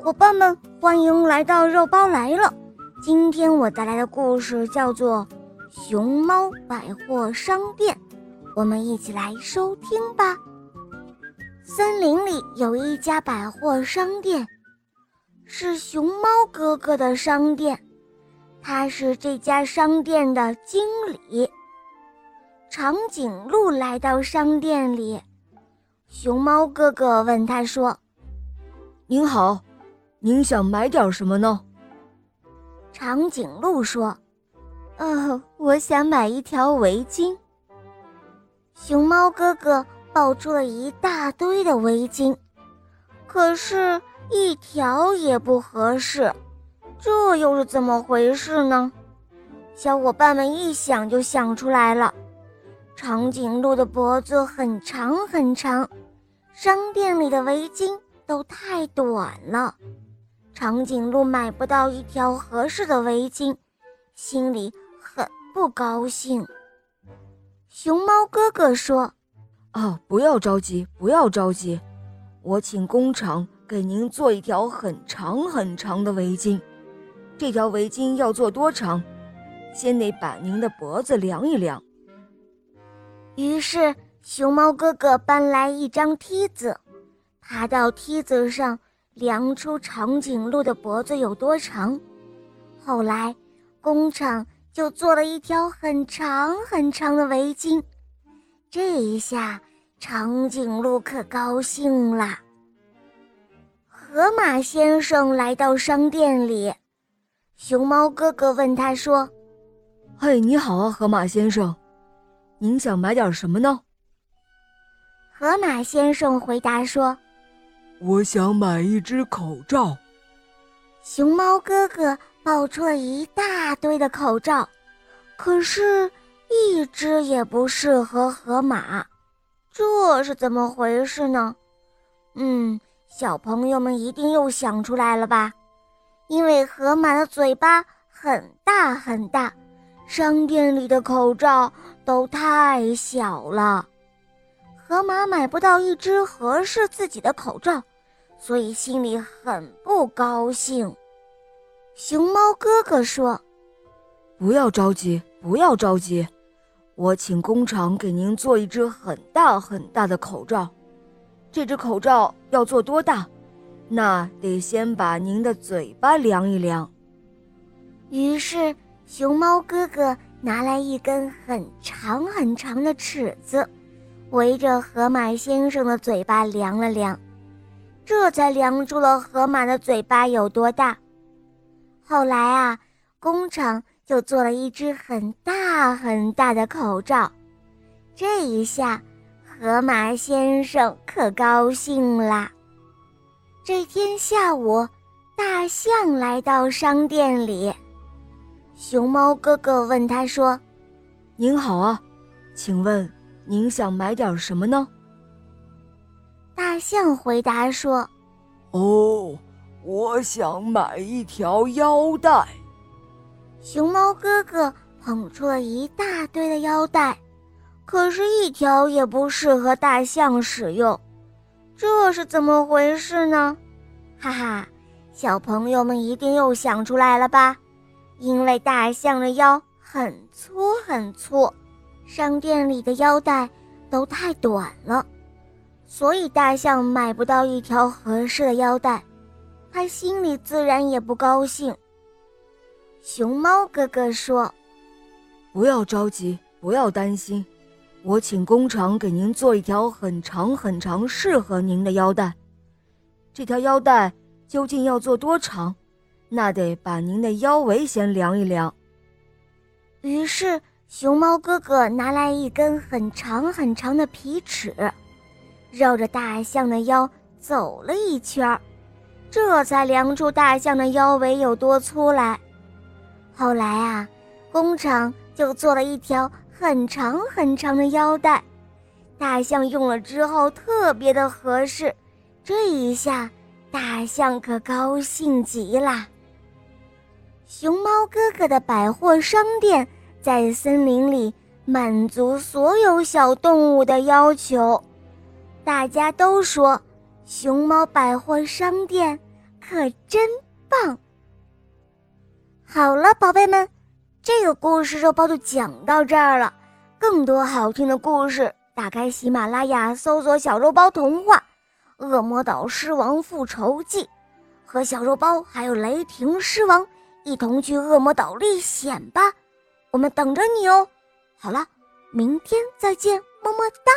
伙伴们，欢迎来到肉包来了。今天我带来的故事叫做《熊猫百货商店》，我们一起来收听吧。森林里有一家百货商店，是熊猫哥哥的商店，他是这家商店的经理。长颈鹿来到商店里，熊猫哥哥问他说：“您好。”您想买点什么呢？长颈鹿说：“哦，我想买一条围巾。”熊猫哥哥抱出了一大堆的围巾，可是，一条也不合适。这又是怎么回事呢？小伙伴们一想就想出来了：长颈鹿的脖子很长很长，商店里的围巾都太短了。长颈鹿买不到一条合适的围巾，心里很不高兴。熊猫哥哥说：“啊，不要着急，不要着急，我请工厂给您做一条很长很长的围巾。这条围巾要做多长？先得把您的脖子量一量。”于是，熊猫哥哥搬来一张梯子，爬到梯子上。量出长颈鹿的脖子有多长，后来工厂就做了一条很长很长的围巾。这一下，长颈鹿可高兴了。河马先生来到商店里，熊猫哥哥问他说：“嘿，你好啊，河马先生，您想买点什么呢？”河马先生回答说。我想买一只口罩。熊猫哥哥抱出了一大堆的口罩，可是，一只也不适合河马。这是怎么回事呢？嗯，小朋友们一定又想出来了吧？因为河马的嘴巴很大很大，商店里的口罩都太小了。河马买不到一只合适自己的口罩，所以心里很不高兴。熊猫哥哥说：“不要着急，不要着急，我请工厂给您做一只很大很大的口罩。这只口罩要做多大？那得先把您的嘴巴量一量。”于是，熊猫哥哥拿来一根很长很长的尺子。围着河马先生的嘴巴量了量，这才量出了河马的嘴巴有多大。后来啊，工厂就做了一只很大很大的口罩。这一下，河马先生可高兴啦。这天下午，大象来到商店里，熊猫哥哥问他说：“您好啊，请问？”您想买点什么呢？大象回答说：“哦，我想买一条腰带。”熊猫哥哥捧出了一大堆的腰带，可是，一条也不适合大象使用。这是怎么回事呢？哈哈，小朋友们一定又想出来了吧？因为大象的腰很粗很粗。商店里的腰带都太短了，所以大象买不到一条合适的腰带，他心里自然也不高兴。熊猫哥哥说：“不要着急，不要担心，我请工厂给您做一条很长很长、适合您的腰带。这条腰带究竟要做多长？那得把您的腰围先量一量。”于是。熊猫哥哥拿来一根很长很长的皮尺，绕着大象的腰走了一圈儿这才量出大象的腰围有多粗来。后来啊，工厂就做了一条很长很长的腰带，大象用了之后特别的合适。这一下，大象可高兴极了。熊猫哥哥的百货商店。在森林里满足所有小动物的要求，大家都说熊猫百货商店可真棒。好了，宝贝们，这个故事肉包就讲到这儿了。更多好听的故事，打开喜马拉雅搜索“小肉包童话”，《恶魔岛狮王复仇记》，和小肉包还有雷霆狮王一同去恶魔岛历险吧！我们等着你哦。好了，明天再见，么么哒。